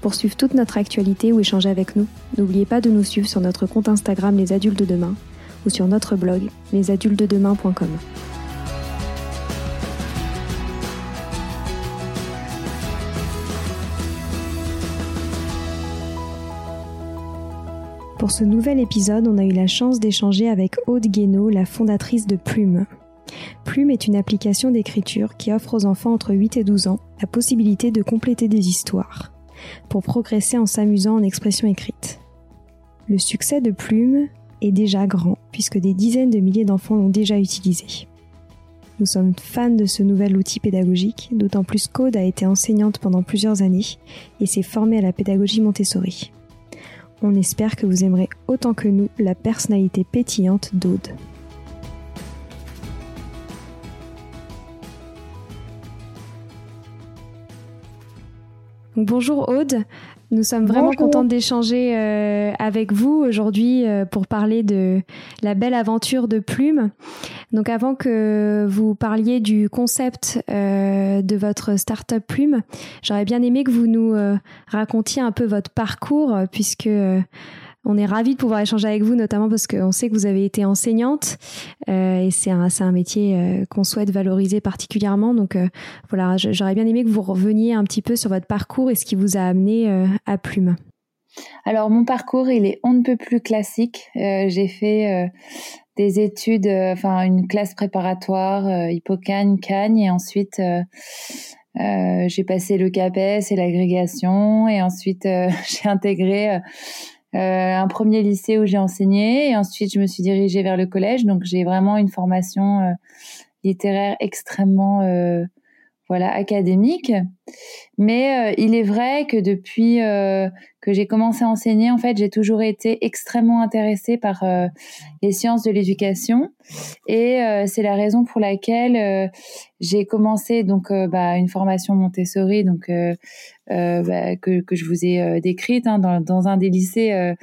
Pour suivre toute notre actualité ou échanger avec nous, n'oubliez pas de nous suivre sur notre compte Instagram Les Adultes de Demain ou sur notre blog lesadultesdedemain.com. Pour ce nouvel épisode, on a eu la chance d'échanger avec Aude Guénaud, la fondatrice de Plume. Plume est une application d'écriture qui offre aux enfants entre 8 et 12 ans la possibilité de compléter des histoires pour progresser en s'amusant en expression écrite. Le succès de Plume est déjà grand puisque des dizaines de milliers d'enfants l'ont déjà utilisé. Nous sommes fans de ce nouvel outil pédagogique, d'autant plus qu'Aude a été enseignante pendant plusieurs années et s'est formée à la pédagogie Montessori. On espère que vous aimerez autant que nous la personnalité pétillante d'Aude. Bonjour Aude, nous sommes vraiment contentes d'échanger euh, avec vous aujourd'hui euh, pour parler de la belle aventure de Plume. Donc avant que vous parliez du concept euh, de votre startup Plume, j'aurais bien aimé que vous nous racontiez un peu votre parcours puisque on est ravis de pouvoir échanger avec vous, notamment parce qu'on sait que vous avez été enseignante euh, et c'est un, métier euh, qu'on souhaite valoriser particulièrement. Donc euh, voilà, j'aurais bien aimé que vous reveniez un petit peu sur votre parcours et ce qui vous a amené à Plume. Alors mon parcours, il est on ne peut plus classique. J'ai fait des études, enfin une classe préparatoire, Hippocane, Cagne, et ensuite j'ai passé le CAPES et l'agrégation, et ensuite j'ai intégré un premier lycée où j'ai enseigné et ensuite je me suis dirigée vers le collège. Donc j'ai vraiment une formation euh, littéraire extrêmement euh, voilà académique. Mais il est vrai que depuis que j'ai commencé à enseigner, en fait, j'ai toujours été extrêmement intéressée par les sciences de l'éducation et c'est la raison pour laquelle j'ai commencé donc bah, une formation Montessori donc euh, bah, que, que, je vous ai euh, décrite hein, dans, dans, un des lycées euh,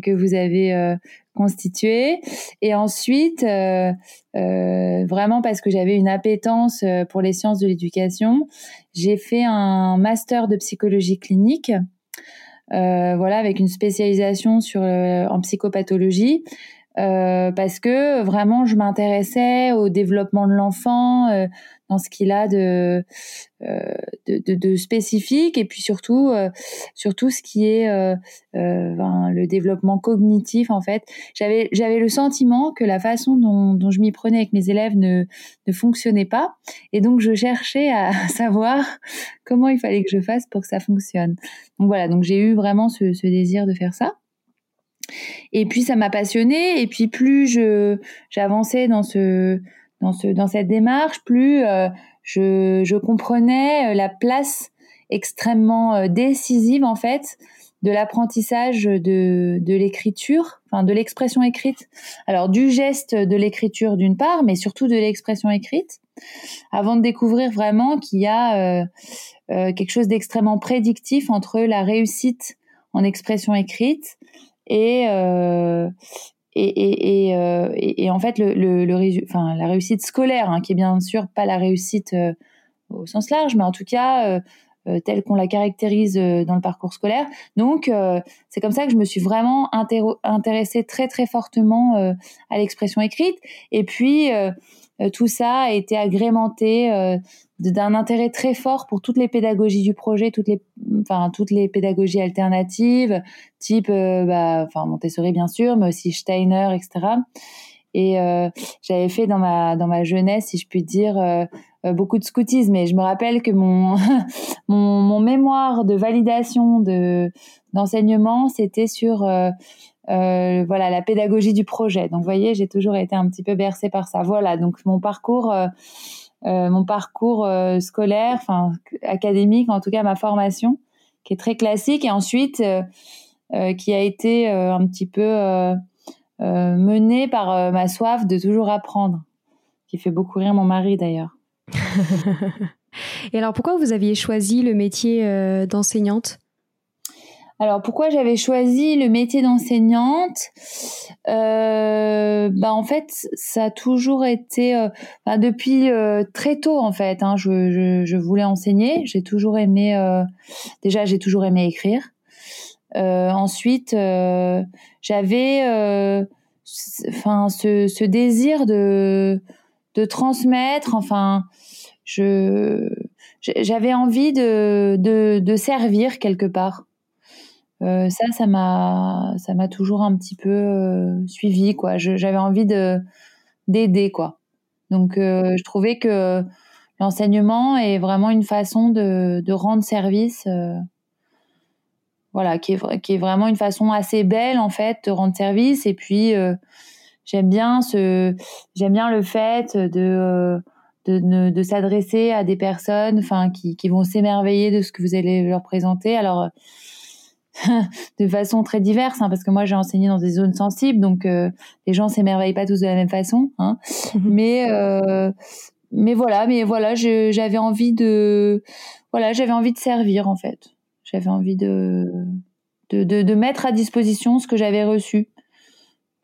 que vous avez constitué. Et ensuite, euh, vraiment parce que j'avais une appétence pour les sciences de l'éducation, j'ai fait un master de psychologie clinique. Euh, voilà, avec une spécialisation sur en psychopathologie. Euh, parce que vraiment je m'intéressais au développement de l'enfant, dans ce qu'il a de, de, de, spécifique. Et puis surtout surtout ce qui est ben, le développement cognitif en fait. J'avais j'avais le sentiment que la façon dont, je m'y prenais avec mes élèves ne ne fonctionnait pas. Et donc je cherchais à savoir comment il fallait que je fasse pour que ça fonctionne. Donc voilà. Donc j'ai eu vraiment ce, ce désir de faire ça. Et puis ça m'a passionnée. Et puis plus je j'avançais dans ce dans ce dans cette démarche, plus euh, je je comprenais euh, la place extrêmement euh, décisive en fait de l'apprentissage de de l'écriture, enfin de l'expression écrite. Alors du geste de l'écriture d'une part, mais surtout de l'expression écrite. Avant de découvrir vraiment qu'il y a euh, quelque chose d'extrêmement prédictif entre la réussite en expression écrite et euh, euh, et, en fait la réussite scolaire hein, qui est bien sûr pas la réussite euh, au sens large mais en tout cas euh, telle qu'on la caractérise dans le parcours scolaire. Donc c'est comme ça que je me suis vraiment intéressée très très fortement à l'expression écrite. Et puis tout ça a été agrémenté d'un intérêt très fort pour toutes les pédagogies du projet, toutes les, enfin toutes les pédagogies alternatives, type, euh, bah, enfin Montessori bien sûr, mais aussi Steiner, etc. Et euh, j'avais fait dans ma dans ma jeunesse, si je puis dire, euh, beaucoup de scoutisme. Et je me rappelle que mon mon, mon mémoire de validation de d'enseignement, c'était sur voilà la pédagogie du projet. Donc, vous voyez, j'ai toujours été un petit peu bercée par ça. Voilà, donc mon parcours euh, mon parcours euh, scolaire, enfin académique, en tout cas ma formation, qui est très classique, et ensuite euh, qui a été un petit peu menée par ma soif de toujours apprendre, qui fait beaucoup rire mon mari d'ailleurs. et alors pourquoi vous aviez choisi le métier d'enseignante? Alors pourquoi j'avais choisi le métier d'enseignante? Euh, Bah en fait ça a toujours été euh, bah, depuis euh, très tôt en fait. Hein, je, je, voulais enseigner. J'ai toujours aimé. Euh, déjà j'ai toujours aimé écrire. ensuite j'avais enfin ce, ce, désir de de transmettre. Enfin j'avais envie de, de servir quelque part. Euh, ça, ça m'a, ça m'a toujours un petit peu euh, suivi, quoi. J'avais envie de d'aider, quoi. Donc, euh, je trouvais que l'enseignement est vraiment une façon de, rendre service, voilà, qui est, vraiment une façon assez belle en fait de rendre service. Et puis, j'aime bien ce, j'aime bien le fait de de, de s'adresser à des personnes, enfin, qui, qui vont s'émerveiller de ce que vous allez leur présenter. Alors de façon très diverse, hein, parce que moi j'ai enseigné dans des zones sensibles, donc euh, les gens s'émerveillent pas tous de la même façon. Hein. Mhm. Mais euh, mais voilà, mais voilà, j'avais envie de voilà, j'avais envie de servir en fait. J'avais envie de de, de mettre à disposition ce que j'avais reçu.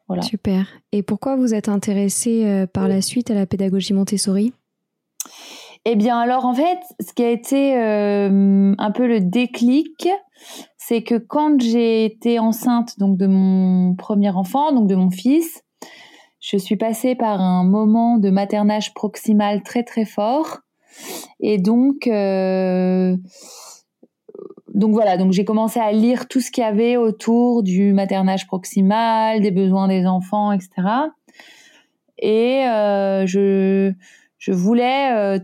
Voilà. Super. Et pourquoi vous êtes intéressée euh, par la suite à la pédagogie Montessori? Eh bien, alors en fait, ce qui a été un peu le déclic, c'est que quand j'ai été enceinte donc de mon premier enfant, donc de mon fils, je suis passée par un moment de maternage proximal très très fort, et donc euh, donc voilà, donc j'ai commencé à lire tout ce qu'il y avait autour du maternage proximal, des besoins des enfants, etc. Et euh, je je voulais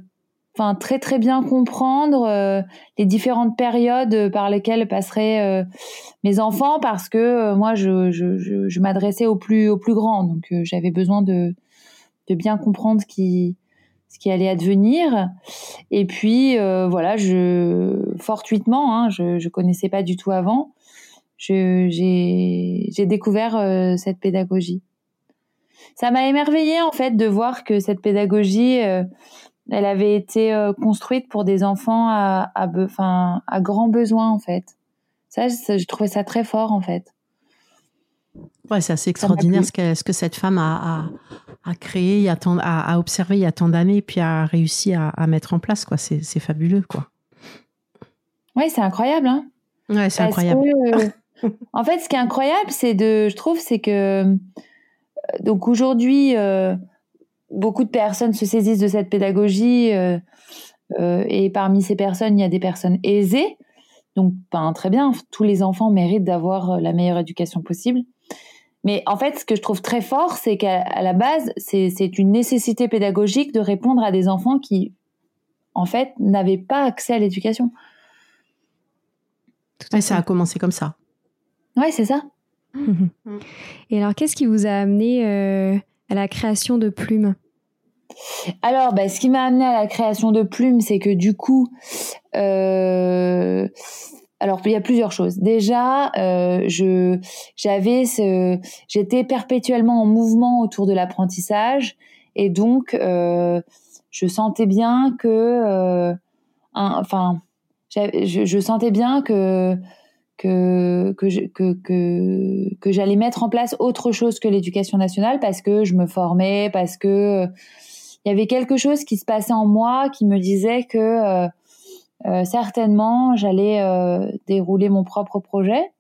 très très bien comprendre euh, les différentes périodes par lesquelles passeraient euh, mes enfants parce que euh, moi je, je, je, je m'adressais aux plus aux plus grands. Donc j'avais besoin de de bien comprendre ce qui ce qui allait advenir. Et puis voilà je fortuitement hein, je je connaissais pas du tout avant j'ai j'ai découvert cette pédagogie. Ça m'a émerveillée en fait de voir que cette pédagogie elle avait été euh, construite pour des enfants à, à, enfin, à grands besoins en fait. Ça, je trouvais ça très fort en fait. Ouais, c'est assez extraordinaire ce que, ce que cette femme a, a, a créé, a, a, observé il y a tant d'années, puis a réussi à, mettre en place. quoi. C'est, fabuleux, quoi. Ouais, c'est incroyable. Hein ouais, c'est incroyable. Euh, en fait, ce qui est incroyable, c'est de, je trouve, c'est que euh, donc aujourd'hui, beaucoup de personnes se saisissent de cette pédagogie et parmi ces personnes, il y a des personnes aisées. Donc, ben, très bien, tous les enfants méritent d'avoir la meilleure éducation possible. Mais en fait, ce que je trouve très fort, c'est qu'à la base, c'est une nécessité pédagogique de répondre à des enfants qui, en fait, n'avaient pas accès à l'éducation. Tout à ça a commencé comme ça. Ouais, c'est ça. Et alors, qu'est-ce qui vous a amené euh, à la création de Plume alors, bah, ce qui m'a amené à la création de Plume, c'est que du coup, euh, alors il y a plusieurs choses. Déjà, euh, je j'avais j'étais perpétuellement en mouvement autour de l'apprentissage et donc euh, je sentais bien que, enfin, je, sentais bien que que que que que, que j'allais mettre en place autre chose que l'éducation nationale parce que je me formais, parce que il y avait quelque chose qui se passait en moi qui me disait que euh, euh, certainement, j'allais euh, dérouler mon propre projet.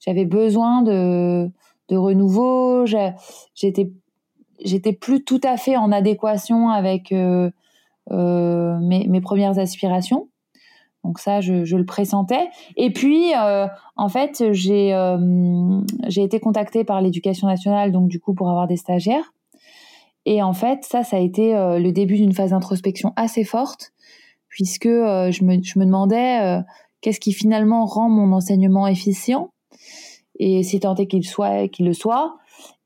J'avais besoin de, de renouveau. J'étais j'étais plus tout à fait en adéquation avec euh, euh mes, mes, premières aspirations. Donc ça, je, le pressentais. Et puis, euh, en fait, j'ai euh, j'ai été contactée par l'éducation nationale, donc du coup pour avoir des stagiaires. Et en fait, ça, ça a été le début d'une phase d'introspection assez forte puisque euh, je, me, demandais euh, qu'est-ce qui finalement rend mon enseignement efficient et si tant est qu'il soit le soit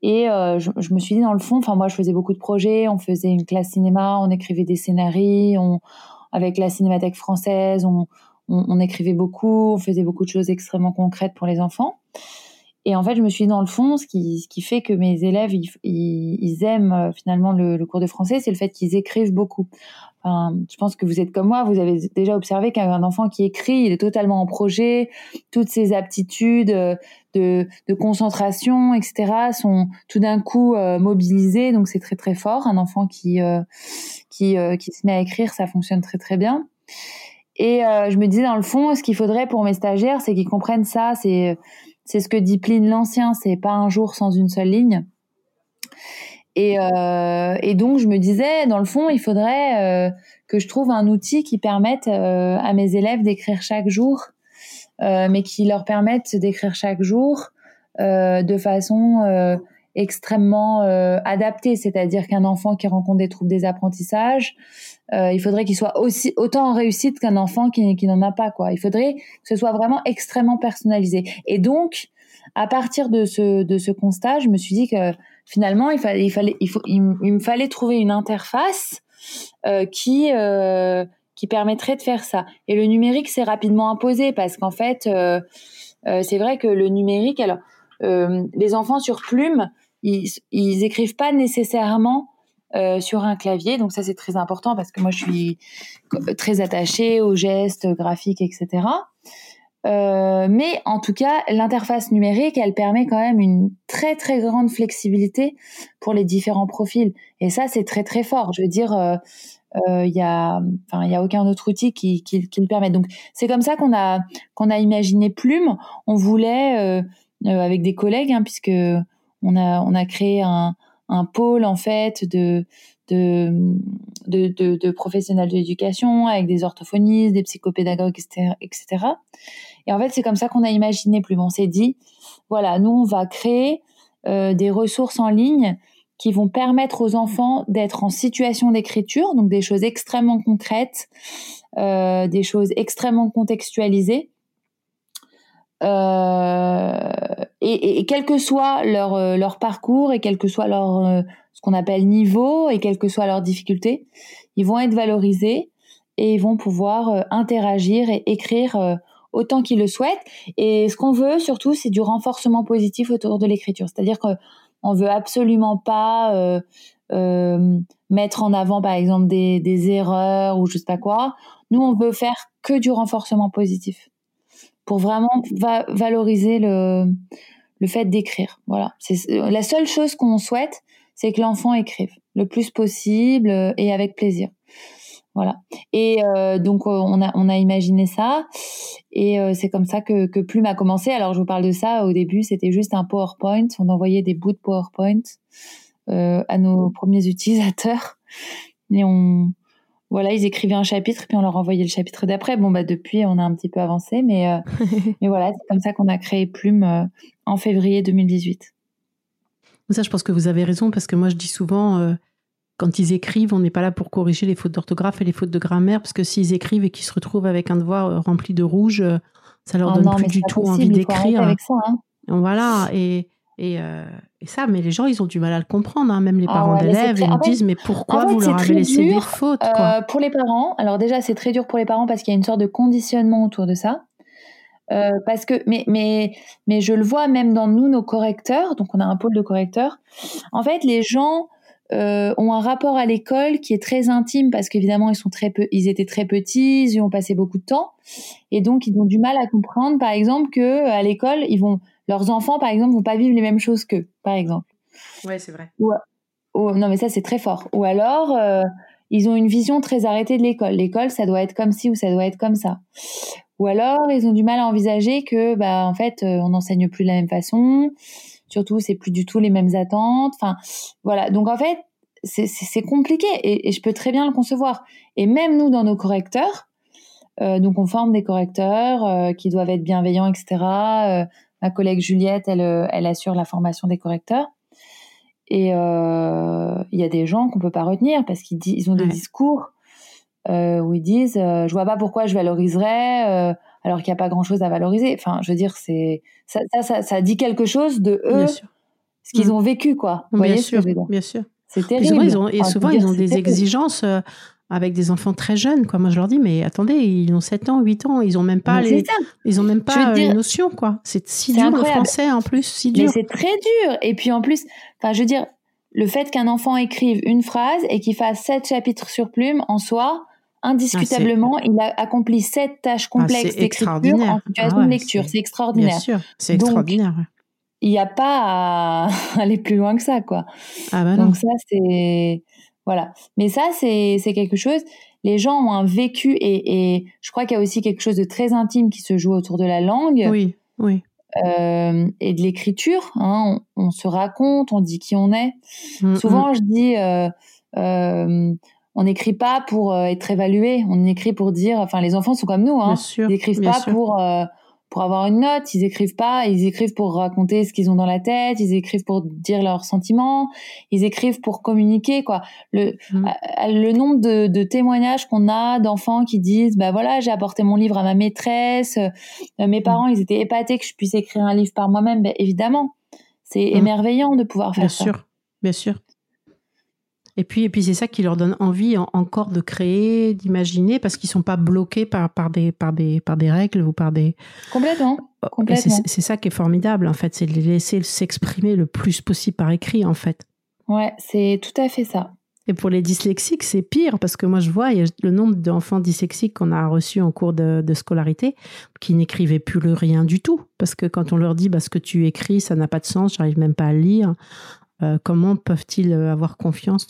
et euh, je, je, me suis dit dans le fond enfin moi je faisais beaucoup de projets on faisait une classe cinéma on écrivait des scénarios on avec la cinémathèque française on, on, écrivait beaucoup on faisait beaucoup de choses extrêmement concrètes pour les enfants et en fait je me suis dit dans le fond ce qui, ce qui fait que mes élèves ils, ils, aiment finalement le, cours de français c'est le fait qu'ils écrivent beaucoup je pense que vous êtes comme moi, vous avez déjà observé qu'un enfant qui écrit, il est totalement en projet, toutes ses aptitudes euh, de, de concentration, etc., sont tout d'un coup euh, mobilisées, donc c'est très très fort. Un enfant qui euh, qui, qui se met à écrire, ça fonctionne très très bien. Et je me disais dans le fond, ce qu'il faudrait pour mes stagiaires, c'est qu'ils comprennent ça. C'est c'est ce que dit Pline l'Ancien, c'est pas un jour sans une seule ligne. Et, euh, donc, je me disais, dans le fond, il faudrait euh, que je trouve un outil qui permette euh, à mes élèves d'écrire chaque jour, mais qui leur permette d'écrire chaque jour de façon euh, extrêmement adaptée. C'est-à-dire qu'un enfant qui rencontre des troubles des apprentissages, il faudrait qu'il soit aussi autant en réussite qu'un enfant qui, n'en a pas. Il faudrait que ce soit vraiment extrêmement personnalisé. Et donc, à partir de ce, constat, je me suis dit que finalement, il fallait, il faut, il, me fallait trouver une interface euh, qui euh, qui permettrait de faire ça. Et le numérique s'est rapidement imposé parce qu'en fait, euh, euh c'est vrai que le numérique, alors euh, les enfants sur plume, ils, ils écrivent pas nécessairement euh, sur un clavier. Donc ça, c'est très important parce que moi, je suis très attachée aux gestes graphiques, etc. Euh, mais en tout cas, l'interface numérique, elle permet quand même une très très grande flexibilité pour les différents profils. Et ça, c'est très très fort. Je veux dire, il euh, euh, y a, enfin, a aucun autre outil qui, qui, qui le permet. Donc, c'est comme ça qu'on a qu'on a imaginé Plume. On voulait, avec des collègues, hein, puisque on a on a créé un, un pôle en fait de de, de, de, professionnels de l'éducation avec des orthophonistes, des psychopédagogues, etc., etc. Et en fait, c'est comme ça qu'on a imaginé Plume. On s'est dit, voilà, nous, on va créer euh, des ressources en ligne qui vont permettre aux enfants d'être en situation d'écriture, donc des choses extrêmement concrètes, euh, des choses extrêmement contextualisées. Euh, et, quel que soit leur, euh, leur parcours et quel que soit leur euh, ce qu'on appelle niveau et quelle que soit leur difficulté, ils vont être valorisés et ils vont pouvoir interagir et écrire autant qu'ils le souhaitent. Et ce qu'on veut surtout, c'est du renforcement positif autour de l'écriture. C'est-à-dire qu'on veut absolument pas mettre en avant, par exemple, des, des, erreurs ou je sais pas quoi. Nous, on veut faire que du renforcement positif pour vraiment va valoriser le, le fait d'écrire. Voilà. C'est la seule chose qu'on souhaite, c'est que l'enfant écrive le plus possible et avec plaisir. Voilà. Et euh, donc euh, on a on a imaginé ça et euh, c'est comme ça que que Plume a commencé. Alors je vous parle de ça au début, c'était juste un PowerPoint, on envoyait des bouts de PowerPoint à nos premiers utilisateurs. Et on, voilà, ils écrivaient un chapitre, puis on leur envoyait le chapitre d'après. Bon, bah depuis, on a un petit peu avancé, mais, mais voilà, c'est comme ça qu'on a créé Plume en février 2018. Ça, je pense que vous avez raison, parce que moi, je dis souvent, quand ils écrivent, on n'est pas là pour corriger les fautes d'orthographe et les fautes de grammaire, parce que s'ils écrivent et qu'ils se retrouvent avec un devoir euh, rempli de rouge, euh, ça leur ah donne plus du tout envie d'écrire. Hein. Voilà, et, euh, et, ça, mais les gens, ils ont du mal à le comprendre, hein. même les ah parents d'élèves, ils nous disent, mais pourquoi vous leur avez laissé des fautes Pour les parents, alors déjà, c'est très dur pour les parents parce qu'il y a une sorte de conditionnement autour de ça. parce que, mais, mais, mais je le vois même dans nous, nos correcteurs, donc on a un pôle de correcteurs. En fait, les gens euh, ont un rapport à l'école qui est très intime parce qu'évidemment ils sont très peu, ils étaient très petits, ils y ont passé beaucoup de temps et donc ils ont du mal à comprendre par exemple que euh, à l'école ils vont leurs enfants par exemple vont pas vivre les mêmes choses qu'eux par exemple. Ouais c'est vrai. non mais ça c'est très fort. Ou alors euh, ils ont une vision très arrêtée de l'école. L'école ça doit être comme ci ou ça doit être comme ça. Ou alors ils ont du mal à envisager que bah en fait on n'enseigne plus de la même façon Surtout, c'est plus du tout les mêmes attentes. Enfin, voilà. Donc en fait, c'est compliqué et, je peux très bien le concevoir. Et même nous, dans nos correcteurs, euh, donc on forme des correcteurs euh, qui doivent être bienveillants, etc. Euh, ma collègue Juliette, elle, elle assure la formation des correcteurs. Et il y a des gens qu'on peut pas retenir parce qu'ils ils ont des discours où ils disent je vois pas pourquoi je valoriserais alors qu'il n'y a pas grand chose à valoriser. Enfin, je veux dire, c'est ça, ça, ça, dit quelque chose de eux, ce qu'ils mm. ont vécu, quoi. Vous bien sûr, bien sûr. C'est terrible. Ils ont, et souvent, ils ont des exigences euh, avec des enfants très jeunes. Quoi. Moi, je leur dis, mais attendez, ils ont 7 ans, 8 ans, ils n'ont même pas, les, ils ont même pas les notions. quoi. C'est si dur le français, en plus, si dur. Mais c'est très dur. Et puis, en plus, enfin, je veux dire, le fait qu'un enfant écrive une phrase et qu'il fasse 7 chapitres sur plume, en soi, indiscutablement, ah, il a accompli sept tâches ah, complexes d'écriture en situation ah de lecture. C'est extraordinaire. Bien sûr, c'est extraordinaire. Il n'y a pas à aller plus loin que ça, quoi. Ah bah Donc ça, c'est voilà. Mais ça, c'est c'est quelque chose. Les gens ont un vécu et, et je crois qu'il y a aussi quelque chose de très intime qui se joue autour de la langue. Oui, oui. Euh, et de l'écriture. Hein. On, se raconte, on dit qui on est. Mm, Souvent, mm. je dis. Euh, euh, on n'écrit pas pour être évalué, on écrit pour dire, enfin les enfants sont comme nous, hein. ils n'écrivent pas pour pour avoir une note, ils écrivent pas, ils écrivent pour raconter ce qu'ils ont dans la tête, ils écrivent pour dire leurs sentiments, ils écrivent pour communiquer quoi. Le mmh. le nombre de, témoignages qu'on a d'enfants qui disent bah voilà j'ai apporté mon livre à ma maîtresse, euh, mes mmh. parents ils étaient épatés que je puisse écrire un livre par moi-même, ben, évidemment c'est mmh. émerveillant de pouvoir faire ça. Bien sûr, bien sûr. Et puis, et puis c'est ça qui leur donne envie encore de créer, d'imaginer, parce qu'ils sont pas bloqués par, par, des, par, des, par des règles ou par des... Complètement. Complètement. C'est ça qui est formidable, en fait, c'est de les laisser s'exprimer le plus possible par écrit, en fait. Ouais, c'est tout à fait ça. Et pour les dyslexiques, c'est pire, parce que moi, je vois il y a le nombre d'enfants dyslexiques qu'on a reçus en cours de, de scolarité qui n'écrivaient plus le rien du tout. Parce que quand on leur dit, bah, ce que tu écris, ça n'a pas de sens, j'arrive même pas à lire, euh, comment peuvent-ils avoir confiance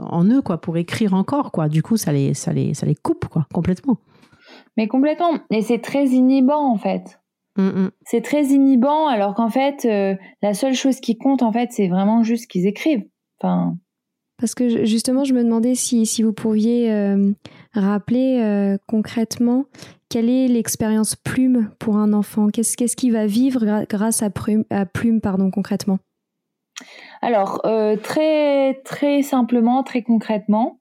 en eux quoi pour écrire encore quoi? Du coup ça les ça les ça les coupe quoi complètement. Mais complètement. Et c'est très inhibant en fait. Mm, mm. c'est très inhibant alors qu'en fait euh, la seule chose qui compte en fait c'est vraiment juste qu'ils écrivent. Enfin. Parce que justement, je me demandais si, si vous pourriez euh, rappeler concrètement quelle est l'expérience plume pour un enfant? Qu'est-ce qu'est-ce qu'il va vivre grâce à plume, à plume pardon, concrètement? Alors, euh, très, très simplement, très concrètement,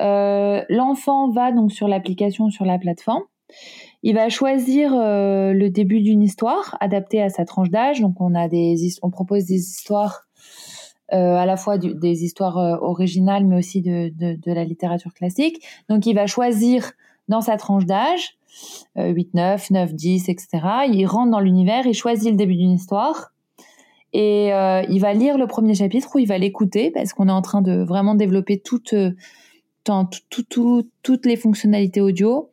euh, l'enfant va donc sur l'application, sur la plateforme. Il va choisir euh, le début d'une histoire adaptée à sa tranche d'âge. Donc, on a des, on propose des histoires à la fois des histoires originales, mais aussi de, de, la littérature classique. Donc, il va choisir dans sa tranche d'âge, 8, 9, 9, 10, etc. Il rentre dans l'univers, il choisit le début d'une histoire et euh, il va lire le premier chapitre ou il va l'écouter parce qu'on est en train de vraiment développer toutes euh, les fonctionnalités audio.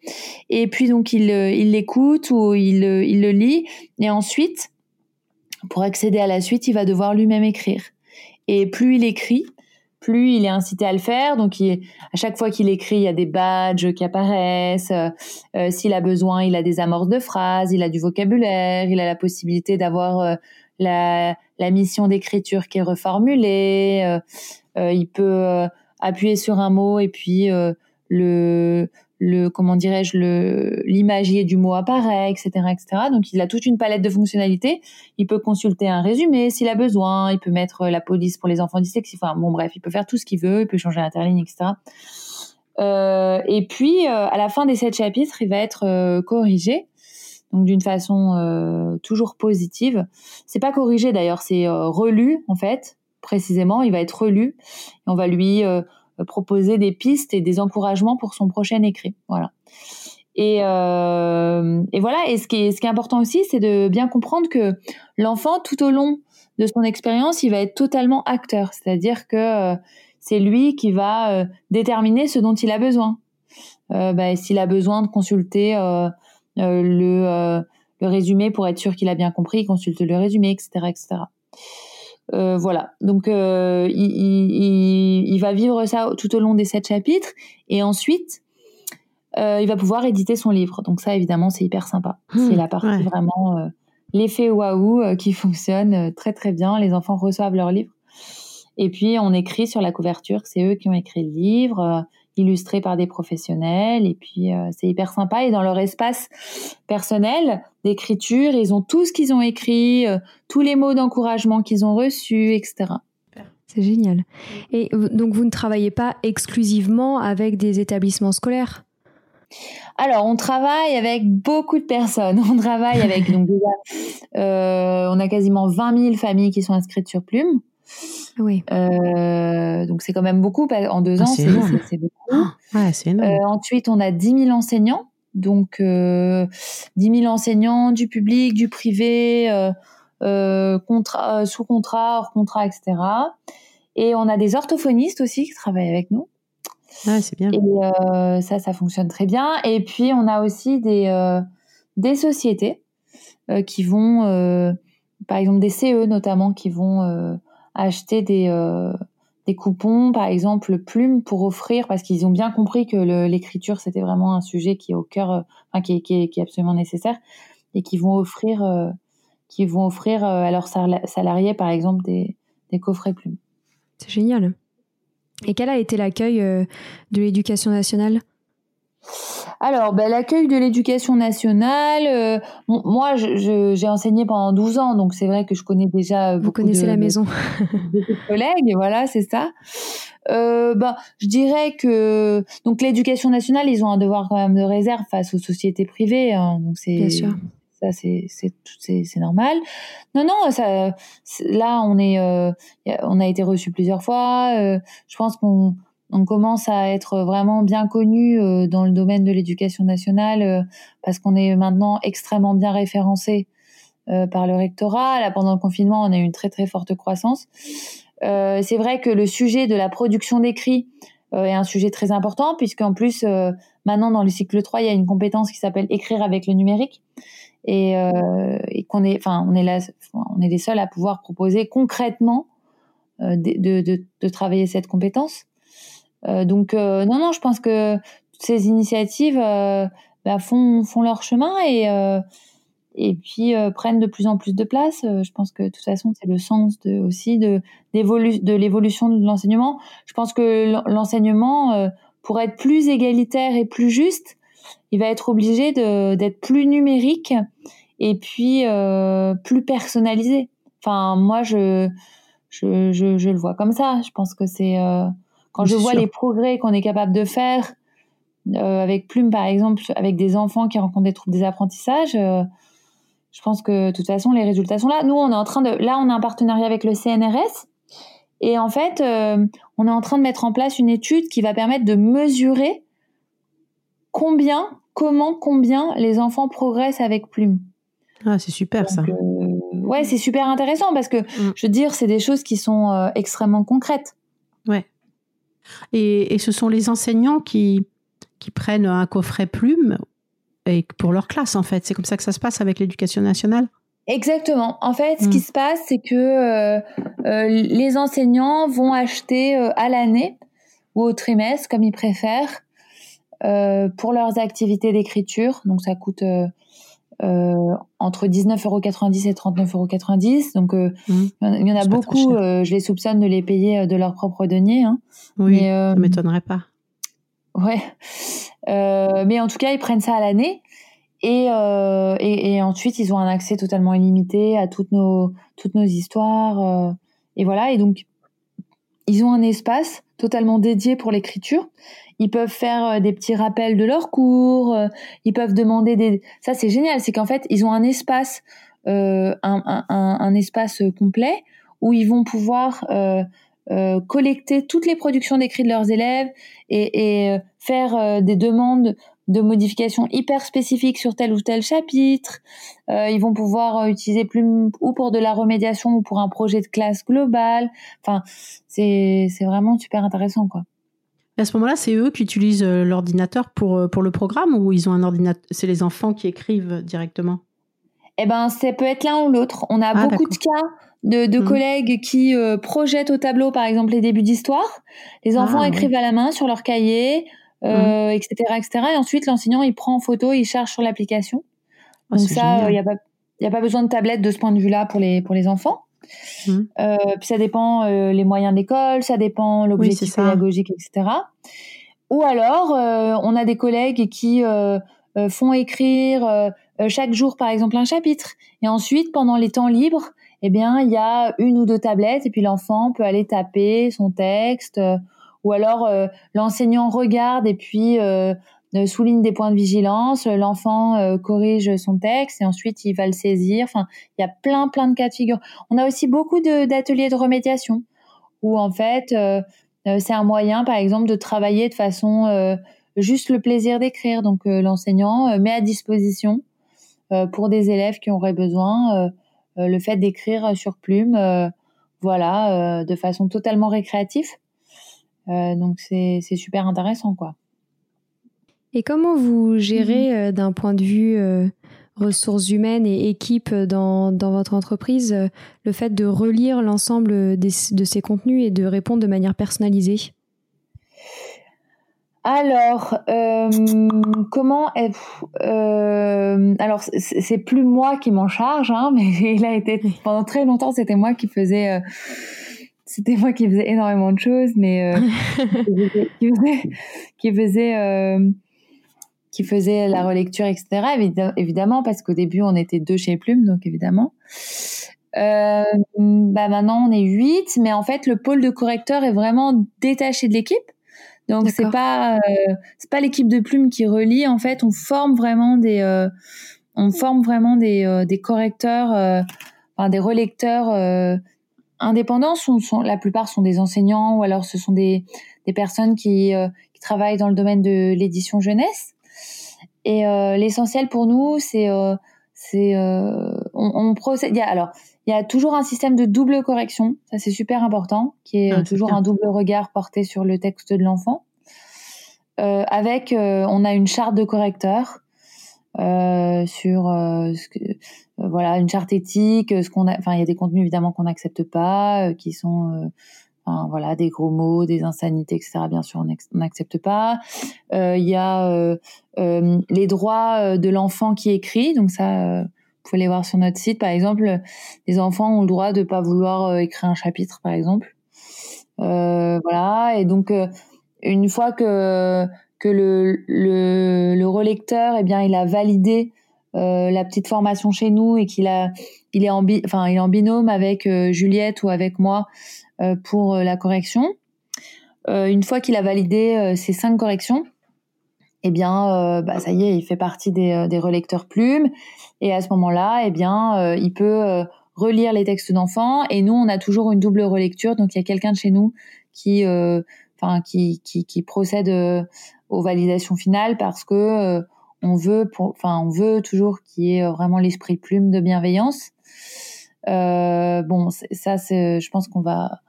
Et puis donc il euh, l'écoute ou il il le lit et ensuite pour accéder à la suite, il va devoir lui-même écrire. Et plus il écrit, plus il est incité à le faire. Donc, à chaque fois qu'il écrit, il y a des badges qui apparaissent. S'il a besoin, il a des amorces de phrases, il a du vocabulaire, il a la possibilité d'avoir la, la mission d'écriture qui est reformulée. il peut appuyer sur un mot et puis le le comment dirais-je le l'imagier du mot apparaît, etc., etc. Donc il a toute une palette de fonctionnalités. Il peut consulter un résumé s'il a besoin. Il peut mettre la police pour les enfants dyslexiques. Enfin bon bref, il peut faire tout ce qu'il veut. Il peut changer l'interligne, etc. Euh, et puis euh, à la fin des sept chapitres, il va être euh, corrigé. Donc d'une façon euh, toujours positive. C'est pas corrigé d'ailleurs, c'est relu en fait précisément. Il va être relu. Et on va lui euh, proposer des pistes et des encouragements pour son prochain écrit. Voilà. Et, euh, voilà. Et ce qui est, important aussi, c'est de bien comprendre que l'enfant, tout au long de son expérience, il va être totalement acteur. C'est-à-dire que euh, c'est lui qui va euh, déterminer ce dont il a besoin. Euh, bah, S'il a besoin de consulter euh, le, le résumé pour être sûr qu'il a bien compris, il consulte le résumé, etc., etc. Euh, voilà. Donc, euh, il, va vivre ça tout au long des sept chapitres, et ensuite, euh, il va pouvoir éditer son livre. Donc ça, évidemment, c'est hyper sympa. Mmh, c'est la partie vraiment l'effet waouh qui fonctionne très très bien. Les enfants reçoivent leur livre, et puis on écrit sur la couverture que c'est eux qui ont écrit le livre illustrés par des professionnels. Et puis euh, c'est hyper sympa. Et dans leur espace personnel d'écriture ils ont tout ce qu'ils ont écrit euh, tous les mots d'encouragement qu'ils ont reçus etc c'est génial. Et donc vous ne travaillez pas exclusivement avec des établissements scolaires? Alors, on travaille avec beaucoup de personnes. On travaille avec, donc euh, on a quasiment 20 000 familles qui sont inscrites sur Plume. Oui. Euh, donc c'est quand même beaucoup. En deux ah, ans, c'est beaucoup. Ouais, énorme. Euh, ensuite, on a 10 000 enseignants. Donc euh, 10 000 enseignants du public, du privé, euh, euh, contrat, sous contrat, hors contrat, etc. Et on a des orthophonistes aussi qui travaillent avec nous. Ouais, c'est bien. Et ça, ça fonctionne très bien. Et puis, on a aussi des, des sociétés qui vont, par exemple des CE notamment, qui vont acheter des, euh, des coupons, par exemple plumes, pour offrir, parce qu'ils ont bien compris que l'écriture, c'était vraiment un sujet qui est au cœur, euh, qui, qui, est, absolument nécessaire, et qui vont offrir, euh, qui vont offrir à leurs salariés, par exemple, des, des coffrets plumes. C'est génial. Et quel a été l'accueil de l'éducation nationale? Alors, ben, l'accueil de l'éducation nationale, euh, moi, j'ai enseigné pendant 12 ans, donc c'est vrai que je connais déjà Vous connaissez la maison. De, collègues, voilà, c'est ça. Euh, ben, je dirais que donc l'éducation nationale, ils ont un devoir quand même de réserve face aux sociétés privées, hein, donc c'est bien sûr. Ça, c'est c'est normal. Non, non, ça, là, on est, euh, on a été reçu plusieurs fois. Euh, je pense qu'on on commence à être vraiment bien connu euh, dans le domaine de l'éducation nationale euh, parce qu'on est maintenant extrêmement bien référencé euh, par le rectorat. Là, pendant le confinement, on a eu une très très forte croissance. c'est vrai que le sujet de la production d'écrits est un sujet très important puisqu'en plus, maintenant dans le cycle 3, il y a une compétence qui s'appelle écrire avec le numérique et, et qu'on est, enfin, on est là, on est les seuls à pouvoir proposer concrètement de, travailler cette compétence. Euh, donc euh, non, non, je pense que ces initiatives euh, bah, font, leur chemin et et puis prennent de plus en plus de place. je pense que de toute façon, c'est le sens aussi de, de l'évolution de l'enseignement. Je pense que l'enseignement, pour être plus égalitaire et plus juste, il va être obligé d'être plus numérique et puis plus personnalisé. Enfin, moi, je, je, je, je, le vois comme ça. Je pense que c'est quand je vois les progrès qu'on est capable de faire euh, avec Plume, par exemple, avec des enfants qui rencontrent des troubles des apprentissages, euh, je pense que de toute façon, les résultats sont là. Nous, on est en train de. Là, on a un partenariat avec le CNRS. Et en fait, euh, on est en train de mettre en place une étude qui va permettre de mesurer combien, comment, combien les enfants progressent avec Plume. Ah, c'est super ça. ouais, c'est super intéressant parce que, mm. je veux dire, c'est des choses qui sont extrêmement concrètes. Et, ce sont les enseignants qui, qui prennent un coffret plume et pour leur classe, en fait. C'est comme ça que ça se passe avec l'éducation nationale Exactement. En fait, ce qui hmm. se passe, c'est que euh, euh, les enseignants vont acheter euh, à l'année ou au trimestre, comme ils préfèrent, pour leurs activités d'écriture. Donc, ça coûte entre 19,90€ et 39,90€. Donc, mmh. il y en a beaucoup, je les soupçonne de les payer de leur propre denier. Hein. Oui, ça m'étonnerait pas. Ouais. mais en tout cas, ils prennent ça à l'année. Et, et, et, ensuite, ils ont un accès totalement illimité à toutes nos, toutes nos histoires. et voilà. Et donc, ils ont un espace totalement dédié pour l'écriture. Ils peuvent faire euh, des petits rappels de leurs cours. Euh, ils peuvent demander des. Ça, c'est génial. C'est qu'en fait, ils ont un espace, euh, un, un, un, espace complet où ils vont pouvoir euh, euh, collecter toutes les productions d'écrits de leurs élèves et, et faire des demandes de modifications hyper spécifiques sur tel ou tel chapitre. Euh, ils vont pouvoir utiliser Plume ou pour de la remédiation ou pour un projet de classe global. Enfin, c'est vraiment super intéressant, quoi. À ce moment-là, c'est eux qui utilisent euh, l'ordinateur pour, euh, pour le programme ou ils ont un ordinateur C'est les enfants qui écrivent directement? Eh ben, ça peut être l'un ou l'autre. On a ah, beaucoup de cas de, de mmh. collègues qui projettent au tableau, par exemple, les débuts d'histoire. Les ah, enfants écrivent à la main sur leur cahier euh, etc., mmh. etc. Et ensuite, l'enseignant, il prend en photo, il charge sur l'application. Ah, Donc ça, il n'y a, a pas besoin de tablette de ce point de vue-là pour les, pour les enfants. Mmh. Euh, puis ça dépend euh, les moyens d'école, ça dépend l'objectif pédagogique, etc. Ou alors, euh, on a des collègues qui euh, font écrire chaque jour, par exemple, un chapitre. Et ensuite, pendant les temps libres, eh bien, il y a une ou deux tablettes et puis l'enfant peut aller taper son texte ou alors l'enseignant regarde et puis souligne des points de vigilance, l'enfant corrige son texte et ensuite il va le saisir. Enfin, il y a plein plein de cas de figure. On a aussi beaucoup d'ateliers de, remédiation où en fait c'est un moyen, par exemple, de travailler de façon juste le plaisir d'écrire. Donc l'enseignant met à disposition pour des élèves qui auraient besoin le fait d'écrire sur plume, voilà, de façon totalement récréative. Euh, donc c'est super intéressant quoi. Et comment vous gérez mhm. euh, d'un point de vue euh, ressources humaines et équipe dans, dans votre entreprise le fait de relire l'ensemble de ces contenus et de répondre de manière personnalisée? Alors, comment alors c'est plus moi qui m'en charge, hein, mais il a été pendant très longtemps c'était moi qui faisais c'était moi qui faisais énormément de choses, mais euh, qui faisait, qui faisait, euh, qui faisait la relecture, etc. Évidemment, parce qu'au début, on était deux chez Plume, donc évidemment. Euh, bah maintenant, on est huit, mais en fait, le pôle de correcteur est vraiment détaché de l'équipe. Donc c'est pas euh, c'est pas l'équipe de Plume qui relie. En fait, on forme vraiment des euh, on forme vraiment des, des correcteurs, enfin des relecteurs indépendants sont, sont, la plupart sont des enseignants ou alors ce sont des, des personnes qui, qui travaillent dans le domaine de l'édition jeunesse. Et euh, l'essentiel pour nous, c'est euh, c'est on, on, procède. Il y a, alors il y a toujours un système de double correction, ça c'est super important, qui est ah, toujours un double regard porté sur le texte de l'enfant. avec, on a une charte de correcteur euh, sur euh, ce que, euh, voilà une charte éthique, ce qu'on a, enfin il y a des contenus évidemment qu'on n'accepte pas, qui sont Voilà, des gros mots, des insanités, etc. Bien sûr, on n'accepte pas. Il y a les droits de l'enfant qui écrit. Donc ça, vous pouvez les voir sur notre site. Par exemple, les enfants ont le droit de pas vouloir écrire un chapitre, par exemple. voilà. Et donc, une fois que que le, le, le relecteur, eh bien, il a validé euh, la petite formation chez nous et qu'il a, il est en, il est en binôme avec euh, Juliette ou avec moi euh, pour euh, la correction. Euh, une fois qu'il a validé ces cinq corrections, eh bien, bah, ça y est, il fait partie des, relecteurs plumes. Et à ce moment-là, eh bien, il peut relire les textes d'enfants. Et nous, on a toujours une double relecture. Donc, il y a quelqu'un de chez nous qui, enfin, qui, procède aux validations finales parce que euh, on veut, enfin, on veut toujours qu'il y ait euh, vraiment l'esprit plume de bienveillance. Euh, bon, ça, je pense qu'on va,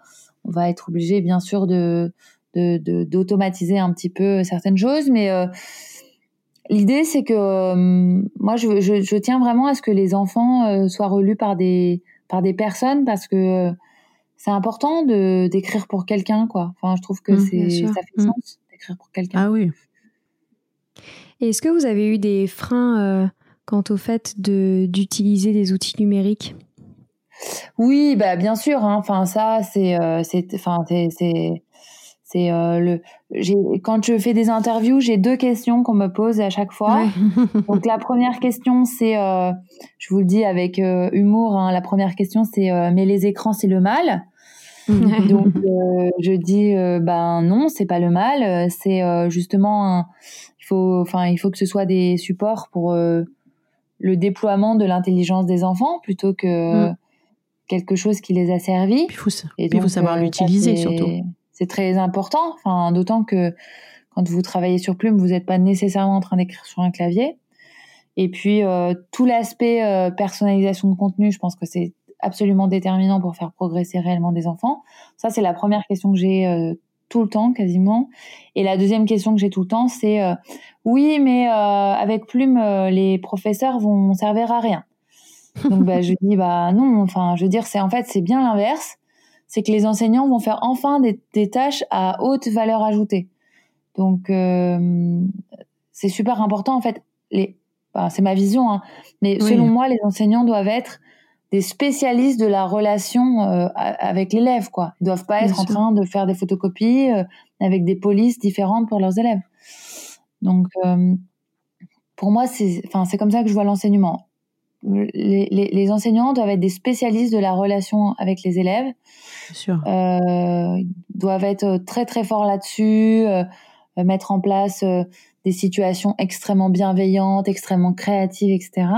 on va être obligé, bien sûr, de, de, d'automatiser un petit peu certaines choses, mais euh, l'idée, c'est que moi, je, je, je, tiens vraiment à ce que les enfants soient relus par des, par des personnes parce que c'est important de d'écrire pour quelqu'un, quoi. Enfin, je trouve que mmh, c'est, ça fait mmh. sens pour quelqu'un. Ah oui. Est-ce que vous avez eu des freins euh, quant au fait de d'utiliser des outils numériques? Oui, bah bien sûr. Hein. Enfin ça, c'est c'est enfin c'est c'est euh, le j'ai quand je fais des interviews, j'ai deux questions qu'on me pose à chaque fois. Donc la première question c'est euh, je vous le dis avec euh, humour hein, la première question c'est mais les écrans c'est le mal? Donc je dis ben non, c'est pas le mal, c'est justement il faut enfin il faut que ce soit des supports pour le déploiement de l'intelligence des enfants plutôt que mm. Quelque chose qui les a servis. Il faut, il faut savoir l'utiliser surtout c'est très important. Enfin, d'autant que quand vous travaillez sur Plume, vous n'êtes pas nécessairement en train d'écrire sur un clavier. Et puis euh, tout l'aspect euh, personnalisation de contenu, je pense que c'est absolument déterminant pour faire progresser réellement des enfants. Ça, c'est la première question que j'ai euh, tout le temps, quasiment. Et la deuxième question que j'ai tout le temps, c'est oui, mais avec Plume, les professeurs vont servir à rien. Donc bah, je dis bah non. Enfin, je veux dire, c'est en fait c'est bien l'inverse c'est que les enseignants vont faire enfin des, tâches à haute valeur ajoutée. Donc, euh, c'est super important en fait. Les, c'est ma vision, hein, mais selon moi, les enseignants doivent être des spécialistes de la relation euh, avec l'élève, quoi. Ils doivent pas être en train de faire des photocopies euh, avec des polices différentes pour leurs élèves. Donc, pour moi, c'est, enfin, c'est comme ça que je vois l'enseignement les, enseignants doivent être des spécialistes de la relation avec les élèves. Sûr. Euh, doivent être très très forts là-dessus, euh, mettre en place euh, des situations extrêmement bienveillantes, extrêmement créatives, etc.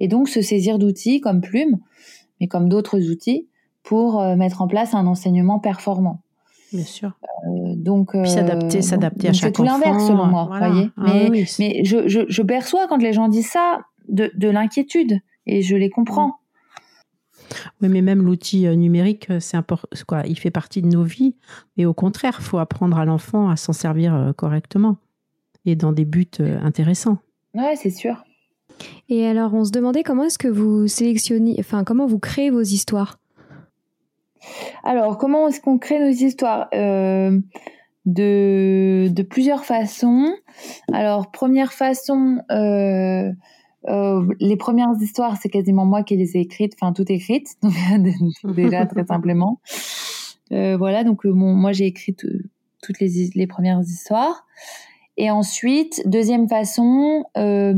Et donc se saisir d'outils comme Plume, mais comme d'autres outils, pour mettre en place un enseignement performant. Bien sûr. donc s'adapter, s'adapter à chaque. C'est tout l'inverse selon moi, voyez. Ah mais, mais je, je, je, perçois quand les gens disent ça, de, l'inquiétude et je les comprends. Oui, mais même l'outil euh, numérique, euh, c'est important. Quoi, il fait partie de nos vies. Et au contraire, il faut apprendre à l'enfant à s'en servir euh, correctement et dans des buts intéressants. Ouais, c'est sûr. Et alors, on se demandait comment est-ce que vous sélectionnez, enfin, comment vous créez vos histoires? Alors, comment est-ce qu'on crée nos histoires? De, de plusieurs façons. Alors, première façon, euh, les premières histoires, c'est quasiment moi qui les ai écrites, enfin tout écrites, déjà très simplement. Euh, voilà, donc euh, moi j'ai écrit toutes les, premières histoires. Et ensuite, deuxième façon, euh,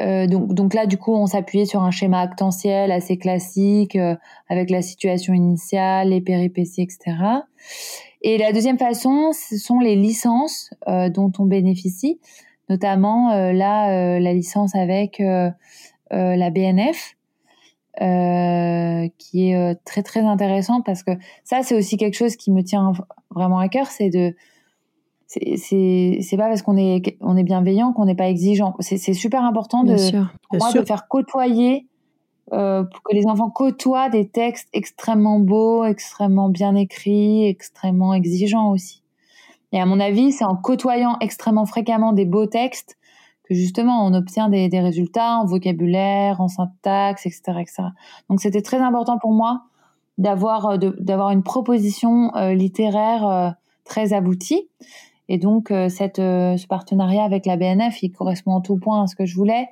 euh, donc, donc là du coup on s'appuyait sur un schéma actentiel assez classique avec la situation initiale, les péripéties, etc. Et la deuxième façon, ce sont les licences dont on bénéficie notamment euh, là euh, la licence avec euh, la BNF. qui est très très intéressant parce que ça c'est aussi quelque chose qui me tient vraiment à cœur, c'est de c'est pas parce qu'on est on est bienveillant qu'on n'est pas exigeant. C'est super important de moi, de faire côtoyer euh, pour que les enfants côtoient des textes extrêmement beaux, extrêmement bien écrits, extrêmement exigeants aussi. Et à mon avis, c'est en côtoyant extrêmement fréquemment des beaux textes que justement on obtient des, résultats en vocabulaire, en syntaxe, etc., etc. Donc c'était très important pour moi d'avoir euh, une proposition euh, littéraire euh, très aboutie. Et donc ce partenariat avec la BNF, il correspond en tout point à ce que je voulais.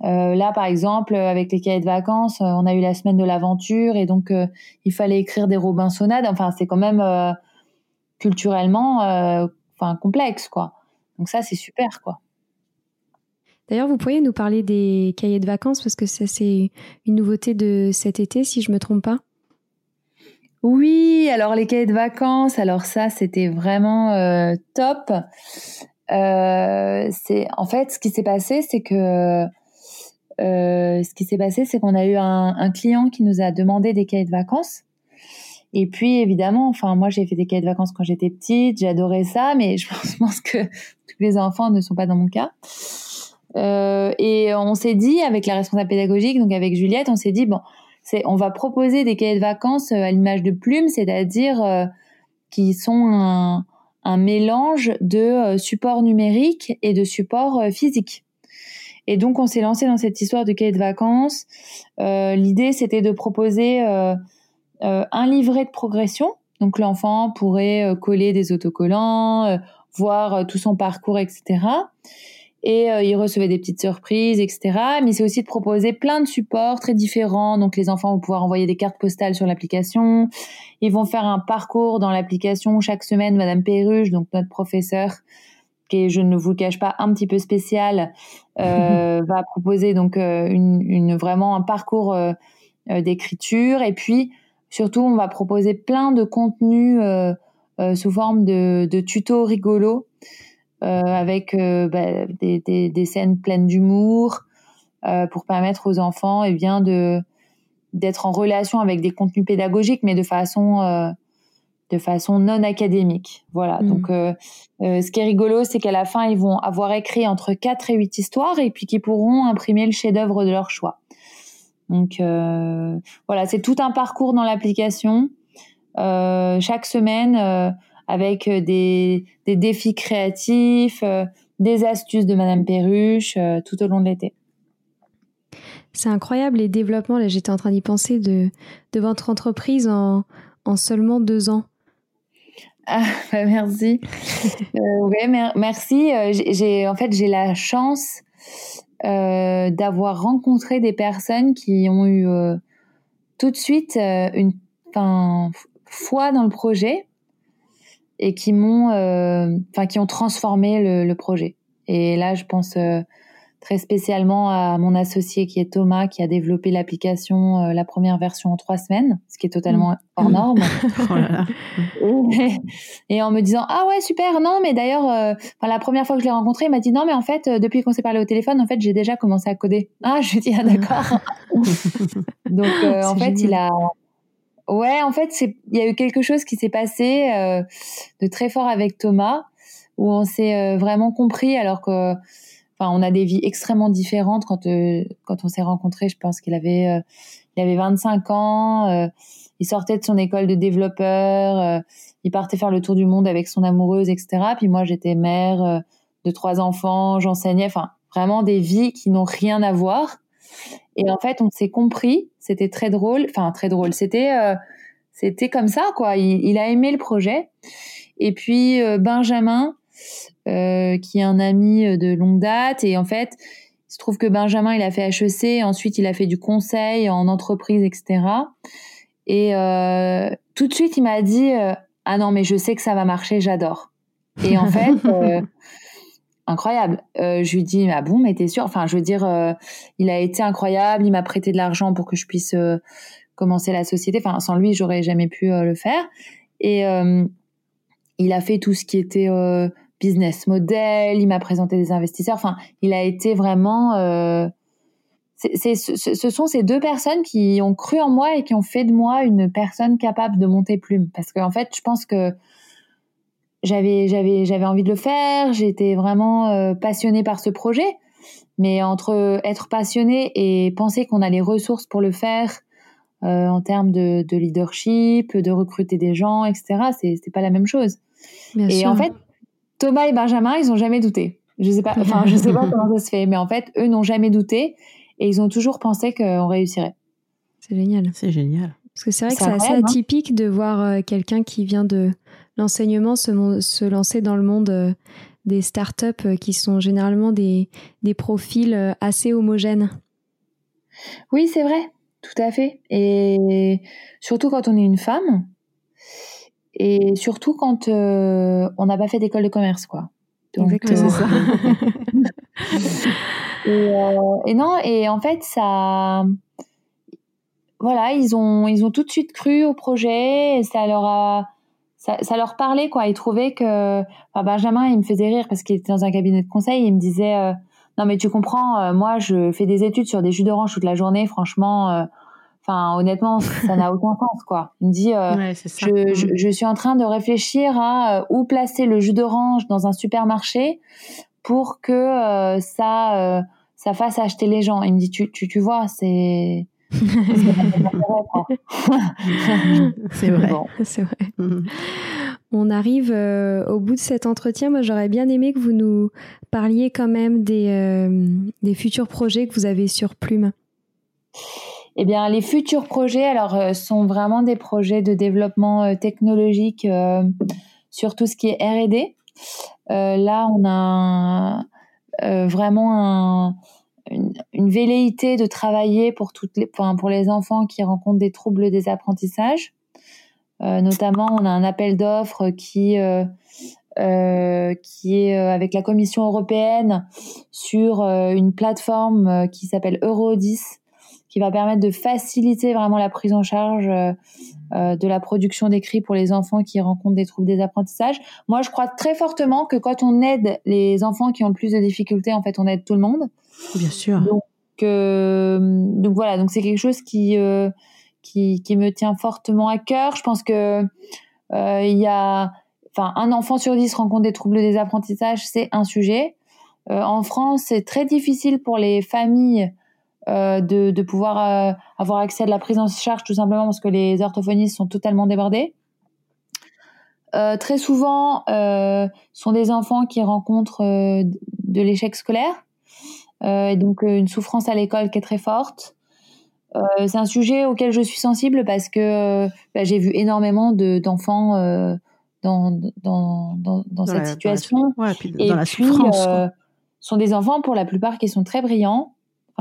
là, par exemple, avec les cahiers de vacances, on a eu la semaine de l'aventure et donc il fallait écrire des Robinsonades. Enfin, c'est quand même culturellement euh, enfin complexe quoi. Donc ça c'est super quoi. D'ailleurs, vous pourriez nous parler des cahiers de vacances parce que ça c'est une nouveauté de cet été si je me trompe pas. Oui, alors les cahiers de vacances, alors ça c'était vraiment euh, top. Euh, c'est en fait ce qui s'est passé, c'est que ce qui s'est passé, c'est qu'on a eu un, un, client qui nous a demandé des cahiers de vacances et puis évidemment, enfin moi j'ai fait des cahiers de vacances quand j'étais petite, j'adorais ça, mais je pense que tous les enfants ne sont pas dans mon cas. Euh, et on s'est dit avec la responsable pédagogique, donc avec Juliette, on s'est dit bon, c'est on va proposer des cahiers de vacances euh, à l'image de plumes, c'est-à-dire euh, qui sont un, un mélange de euh, support numérique et de support euh, physique. Et donc on s'est lancé dans cette histoire de cahiers de vacances. L'idée c'était de proposer euh, un livret de progression. Donc l'enfant pourrait euh, coller des autocollants, euh, voir tout son parcours, etc. et euh, ils recevaient des petites surprises, etc. Mais c'est aussi de proposer plein de supports très différents. Donc les enfants vont pouvoir envoyer des cartes postales sur l'application. Ils vont faire un parcours dans l'application chaque semaine. Madame Perruche, donc notre professeur, qui est, je ne vous le cache pas, un petit peu spécial, euh, va proposer donc euh, une, une, vraiment un parcours euh, euh, d'écriture. Et puis surtout, on va proposer plein de contenus sous forme de, de tutos rigolos. Euh, avec euh, bah, des, des, des, scènes pleines d'humour euh, pour permettre aux enfants et eh bien de d'être en relation avec des contenus pédagogiques, mais de façon de façon non académique. Voilà. Mmh. Donc, euh, ce qui est rigolo, c'est qu'à la fin, ils vont avoir écrit entre 4 et 8 histoires et puis qu'ils pourront imprimer le chef-d'œuvre de leur choix. Donc, euh, voilà, c'est tout un parcours dans l'application. Euh, chaque semaine, avec euh, des, défis créatifs, des astuces de Madame Perruche tout au long de l'été. C'est incroyable les développements. Là, j'étais en train d'y penser de, de votre entreprise en, en seulement deux ans. Ah, bah, merci. merci. J'ai, en fait, j'ai la chance d'avoir rencontré des personnes qui ont eu tout de suite une foi dans le projet et qui m'ont, euh, enfin, qui ont transformé le, projet. Et là, je pense euh, très spécialement à mon associé qui est Thomas, qui a développé l'application, euh, la première version en trois semaines, ce qui est totalement mmh. hors norme. oh et, en me disant ah ouais super non mais d'ailleurs, enfin la première fois que je l'ai rencontré, il m'a dit non mais en fait depuis qu'on s'est parlé au téléphone, en fait j'ai déjà commencé à coder. Ah je lui dis ah d'accord. Donc en fait il a Ouais, en fait, il y a eu quelque chose qui s'est passé euh, de très fort avec Thomas, où on s'est euh, vraiment compris, alors que, enfin, on a des vies extrêmement différentes quand euh, quand on s'est rencontrés. Je pense qu'il avait il avait 25 ans, il sortait de son école de développeur, il partait faire le tour du monde avec son amoureuse, etc. Puis moi, j'étais mère de trois enfants, j'enseignais, enfin, vraiment des vies qui n'ont rien à voir. Et en fait, on s'est compris. C'était très drôle. Enfin, très drôle. C'était, euh, c'était comme ça, quoi. Il, a aimé le projet. Et puis euh, Benjamin, euh, qui est un ami de longue date, et en fait, il se trouve que Benjamin, il a fait HEC. Ensuite, il a fait du conseil en entreprise, etc. Et tout de suite, il m'a dit, ah non, mais je sais que ça va marcher. J'adore. Et en fait incroyable. Euh, je lui dis ah bon mais t'es sûr? Enfin je veux dire euh, il a été incroyable. Il m'a prêté de l'argent pour que je puisse euh, commencer la société. Enfin sans lui j'aurais jamais pu le faire. Et il a fait tout ce qui était business model. Il m'a présenté des investisseurs. Enfin il a été vraiment. c'est, ce sont ces deux personnes qui ont cru en moi et qui ont fait de moi une personne capable de monter plume. Parce qu'en fait je pense que j'avais j'avais j'avais envie de le faire, j'étais vraiment euh, passionnée par ce projet, mais entre être passionnée et penser qu'on a les ressources pour le faire euh, en termes de, de, leadership, de recruter des gens, etc. C'est c'est pas la même chose. et en fait, Thomas et Benjamin, ils ont jamais douté. Je sais pas, enfin je sais pas comment ça se fait, mais en fait, eux n'ont jamais douté et ils ont toujours pensé qu'on réussirait. C'est génial. C'est génial. Parce que c'est vrai que c'est assez hein. atypique de voir euh, quelqu'un qui vient de l'enseignement se, se, lancer dans le monde euh, des startups euh, qui sont généralement des, des profils assez homogènes. Oui, c'est vrai, tout à fait. Et surtout quand on est une femme, et surtout quand on n'a pas fait d'école de commerce, quoi. Exactement. ça. et, et, non, et en fait, ça, voilà, ils ont, ils ont tout de suite cru au projet, et ça leur a, ça, ça, leur parlait quoi. Ils trouvaient que enfin, Benjamin, il me faisait rire parce qu'il était dans un cabinet de conseil. Il me disait euh, non mais tu comprends, euh, moi je fais des études sur des jus d'orange toute la journée. Franchement, euh, enfin honnêtement, ça n'a aucun sens quoi. Il me dit je, je, je, suis en train de réfléchir à où placer le jus d'orange dans un supermarché pour que ça ça fasse acheter les gens. Il me dit tu tu, tu vois c'est c'est vrai. C'est vrai. Mhm. On arrive euh, au bout de cet entretien. Moi, j'aurais bien aimé que vous nous parliez quand même des, euh, des futurs projets que vous avez sur Plume. Eh bien, les futurs projets, alors, euh, sont vraiment des projets de développement technologique sur tout ce qui est R&D. là, on a vraiment une, velléité de travailler pour toutes les, pour les enfants qui rencontrent des troubles des apprentissages. notamment, on a un appel d'offres qui qui est avec la Commission européenne sur une plateforme qui s'appelle Eurodis, qui va permettre de faciliter vraiment la prise en charge euh, euh, de la production d'écrits pour les enfants qui rencontrent des troubles des apprentissages. Moi, je crois très fortement que quand on aide les enfants qui ont le plus de difficultés, en fait, on aide tout le monde. Bien sûr. Donc, euh, donc voilà, donc c'est quelque chose qui, qui, qui me tient fortement à cœur. Je pense que il y a, enfin, un enfant sur dix rencontre des troubles des apprentissages, c'est un sujet. en France, c'est très difficile pour les familles euh, de, de, pouvoir euh, avoir accès à de la prise en charge tout simplement parce que les orthophonistes sont totalement débordés. Euh, très souvent, euh, sont des enfants qui rencontrent de l'échec scolaire et donc une souffrance à l'école qui est très forte. c'est un sujet auquel je suis sensible parce que bah, j'ai vu énormément d'enfants dans, dans, dans, dans, cette situation. Dans la, et dans la souffrance. sont des enfants pour la plupart qui sont très brillants,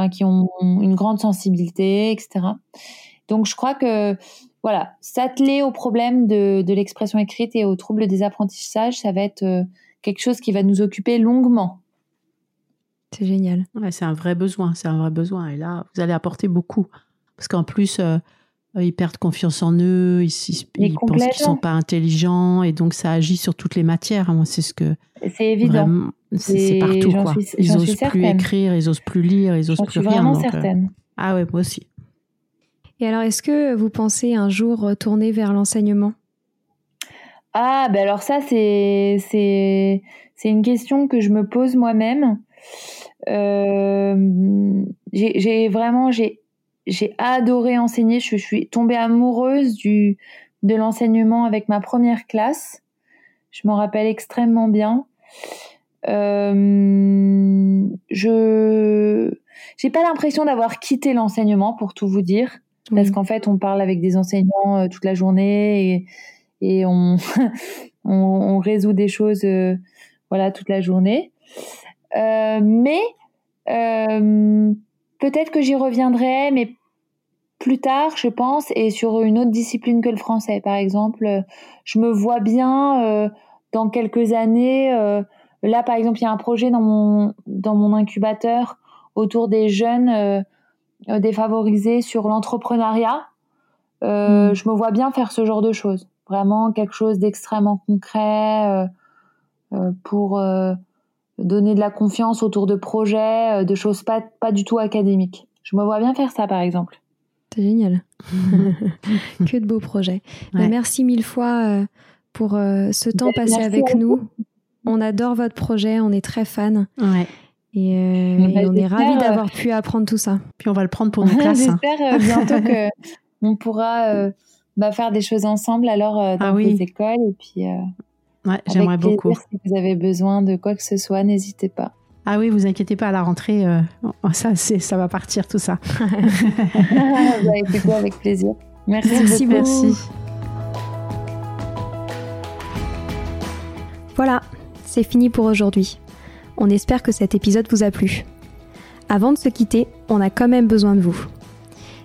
qui ont une grande sensibilité, etc. Donc je crois que voilà, s'atteler au problème de, l'expression écrite et aux troubles des apprentissages, ça va être euh, quelque chose qui va nous occuper longuement. C'est génial. Ouais, c'est un vrai besoin, c'est un vrai besoin. Et là, vous allez apporter beaucoup. Parce qu'en plus, euh, ils perdent confiance en eux, ils, ils pensent qu'ils ne sont pas intelligents, et donc ça agit sur toutes les matières. Moi, c'est ce que. C'est évident. C'est partout, quoi. ils n'osent plus écrire, ils n'osent plus lire, ils n'osent plus rien. Je suis vraiment euh, certaine. Ah ouais, moi aussi. Et alors, est-ce que vous pensez un jour retourner vers l'enseignement? Ah, ben alors ça, c'est c'est une question que je me pose moi-même. Euh, j'ai vraiment j'ai j'ai adoré enseigner. Je, suis tombée amoureuse du de l'enseignement avec ma première classe. Je m'en rappelle extrêmement bien. Euh, je j'ai pas l'impression d'avoir quitté l'enseignement pour tout vous dire, parce qu'en fait on parle avec des enseignants euh, toute la journée et, et on, on, on résout des choses euh, voilà toute la journée. Mais peut-être que j'y reviendrai, mais plus tard, je pense, et sur une autre discipline que le français, par exemple. Je me vois bien euh, dans quelques années Là, par exemple, il y a un projet dans mon, dans mon incubateur autour des jeunes euh, euh, défavorisés sur l'entrepreneuriat. Euh, hmm. Je me vois bien faire ce genre de choses. Vraiment quelque chose d'extrêmement concret pour donner de la confiance autour de projets, de choses pas, pas du tout académiques. Je me vois bien faire ça, par exemple. C'est génial. que de beaux projets. merci mille fois pour ce temps ben, passé avec nous. On adore votre projet, on est très fan. Ouais. Et, euh, on est ravis euh, d'avoir pu apprendre tout ça. Puis on va le prendre pour nos classes. J'espère euh, bientôt que on pourra bah, faire des choses ensemble alors dans ah oui. les écoles et puis. ouais, j'aimerais beaucoup. Si vous avez besoin de quoi que ce soit, n'hésitez pas. Ah oui, vous inquiétez pas, à la rentrée, ça, ça va partir tout ça. bah, avec plaisir. Merci, merci beaucoup. Merci. Voilà, c'est fini pour aujourd'hui. On espère que cet épisode vous a plu. Avant de se quitter, on a quand même besoin de vous.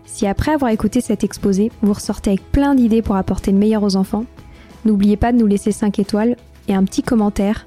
Si après avoir écouté cet exposé, vous ressortez avec plein d'idées pour apporter le meilleur aux enfants, n'oubliez pas de nous laisser 5 étoiles et un petit commentaire